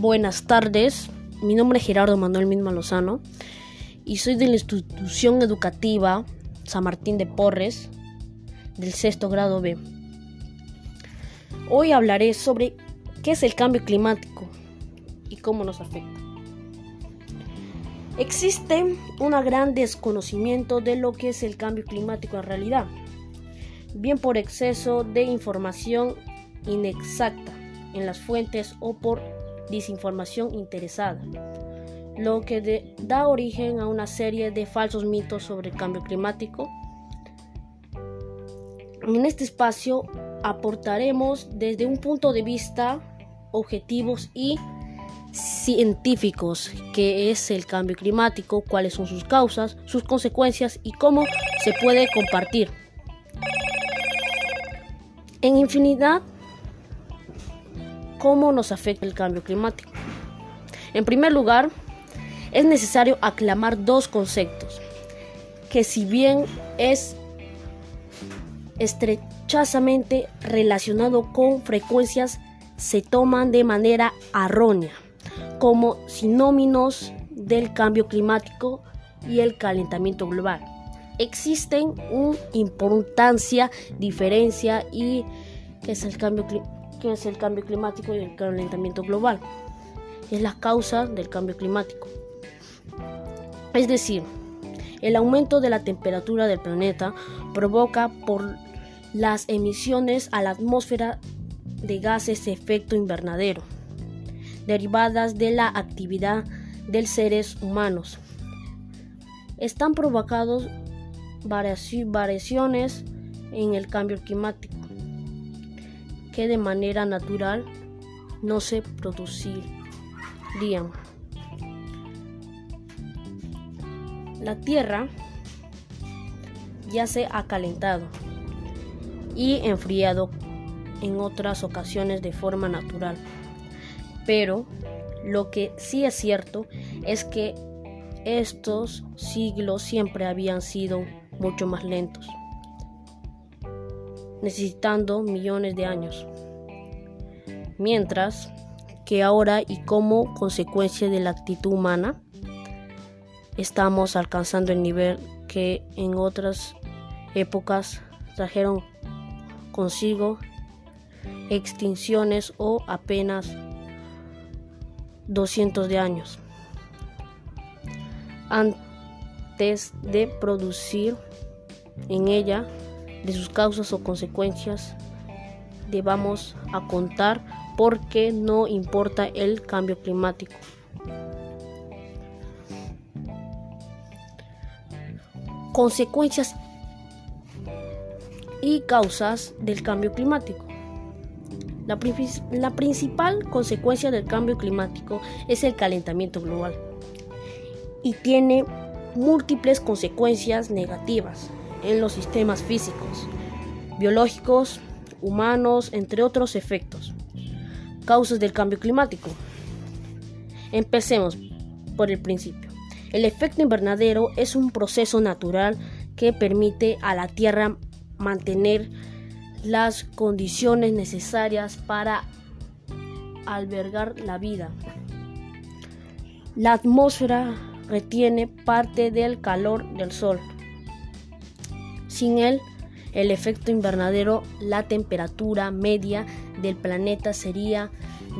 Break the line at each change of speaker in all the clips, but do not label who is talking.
Buenas tardes, mi nombre es Gerardo Manuel Misma Lozano y soy de la institución educativa San Martín de Porres del sexto grado B. Hoy hablaré sobre qué es el cambio climático y cómo nos afecta. Existe un gran desconocimiento de lo que es el cambio climático en realidad, bien por exceso de información inexacta en las fuentes o por desinformación interesada, lo que da origen a una serie de falsos mitos sobre el cambio climático. En este espacio aportaremos desde un punto de vista objetivos y científicos qué es el cambio climático, cuáles son sus causas, sus consecuencias y cómo se puede compartir. En infinidad cómo nos afecta el cambio climático. En primer lugar, es necesario aclamar dos conceptos, que si bien es estrechamente relacionado con frecuencias, se toman de manera errónea como sinónimos del cambio climático y el calentamiento global. Existen una importancia, diferencia y que es el cambio climático que es el cambio climático y el calentamiento global. Es la causa del cambio climático. Es decir, el aumento de la temperatura del planeta provoca por las emisiones a la atmósfera de gases de efecto invernadero, derivadas de la actividad de seres humanos. Están provocados variaciones en el cambio climático que de manera natural no se producirían. La Tierra ya se ha calentado y enfriado en otras ocasiones de forma natural. Pero lo que sí es cierto es que estos siglos siempre habían sido mucho más lentos necesitando millones de años. Mientras que ahora y como consecuencia de la actitud humana, estamos alcanzando el nivel que en otras épocas trajeron consigo extinciones o apenas 200 de años antes de producir en ella de sus causas o consecuencias debamos a contar porque no importa el cambio climático. Consecuencias y causas del cambio climático. La, la, principal consecuencia del cambio climático es el calentamiento global y tiene múltiples consecuencias negativas en los sistemas físicos, biológicos, humanos, entre otros efectos. Causas del cambio climático. Empecemos por el principio. El efecto invernadero es un proceso natural que permite a la Tierra mantener las condiciones necesarias para albergar la vida. La atmósfera retiene parte del calor del Sol sin él, el efecto invernadero, la temperatura media del planeta sería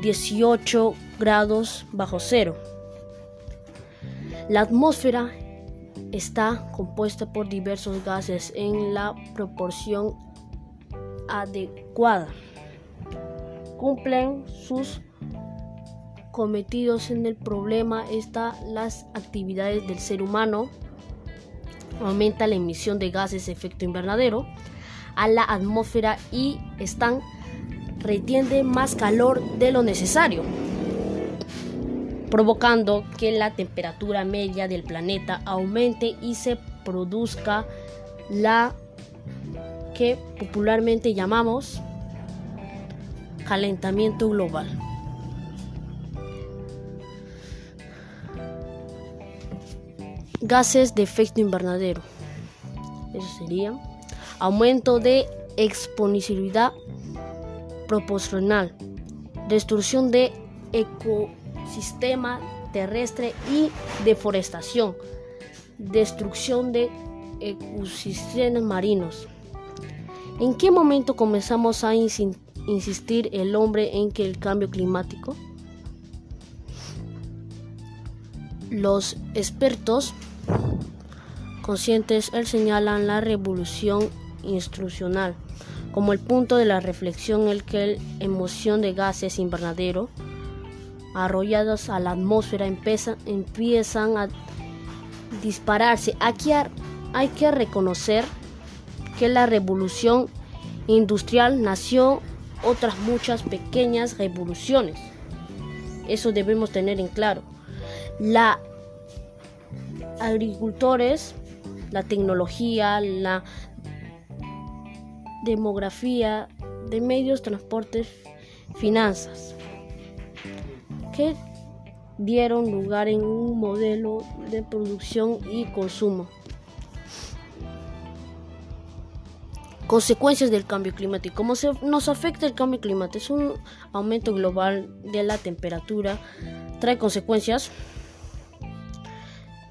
18 grados bajo cero. La atmósfera está compuesta por diversos gases en la proporción adecuada. Cumplen sus cometidos en el problema están las actividades del ser humano aumenta la emisión de gases de efecto invernadero a la atmósfera y están retiende más calor de lo necesario, provocando que la temperatura media del planeta aumente y se produzca la que popularmente llamamos calentamiento global. Gases de efecto invernadero. Eso sería aumento de exponencialidad proporcional, destrucción de sistema terrestre y deforestación, destrucción de ecosistemas marinos. ¿En qué momento comenzamos a insistir el hombre en que el cambio climático? Los expertos conscientes él señalan la revolución instruccional como el punto de la reflexión en el que la emoción de gases invernadero arrollados a la atmósfera empiezan a dispararse. Aquí hay que reconocer que la revolución industrial nació otras muchas pequeñas revoluciones. Eso debemos tener en claro. La agricultores, la tecnología, la demografía de medios, transportes, finanzas, que dieron lugar en un modelo de producción y consumo. Consecuencias del cambio climático. ¿Cómo se nos afecta el cambio climático? Es un aumento global de la temperatura. Trae consecuencias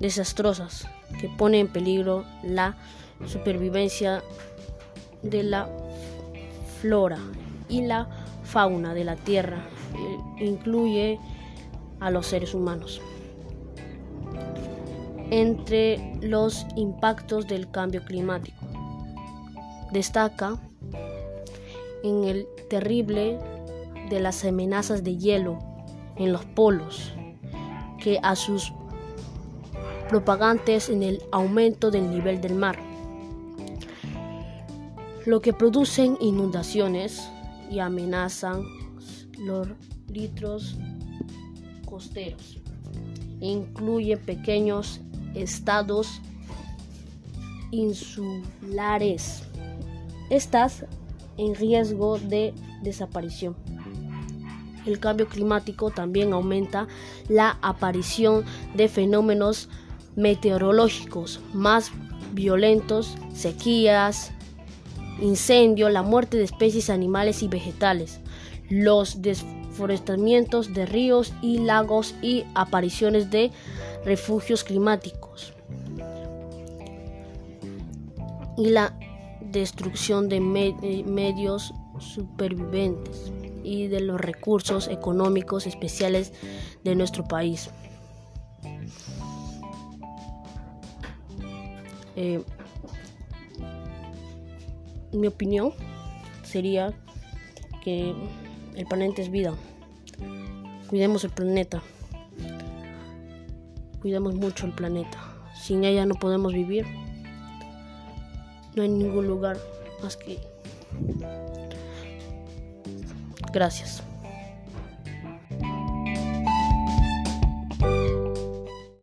desastrosas que ponen en peligro la supervivencia de la flora y la fauna de la Tierra. E incluye a los seres humanos. Entre los impactos del cambio climático destaca en el terrible de las amenazas de hielo en los polos, que a sus propagantes en el aumento del nivel del mar, lo que producen inundaciones y amenazan los litros costeros. Incluye pequeños estados insulares estás en riesgo de desaparición. El cambio climático también aumenta la aparición de fenómenos meteorológicos más violentos, sequías, incendios, la muerte de especies animales y vegetales, los desforestamientos de ríos y lagos y apariciones de refugios climáticos. Y la destrucción de eh, medios supervivientes y de los recursos económicos especiales de nuestro país. Eh, mi opinión sería que el planeta es vida. Cuidemos el planeta. Cuidemos mucho el planeta. Sin ella no podemos vivir no hay ningún lugar más que... Gracias.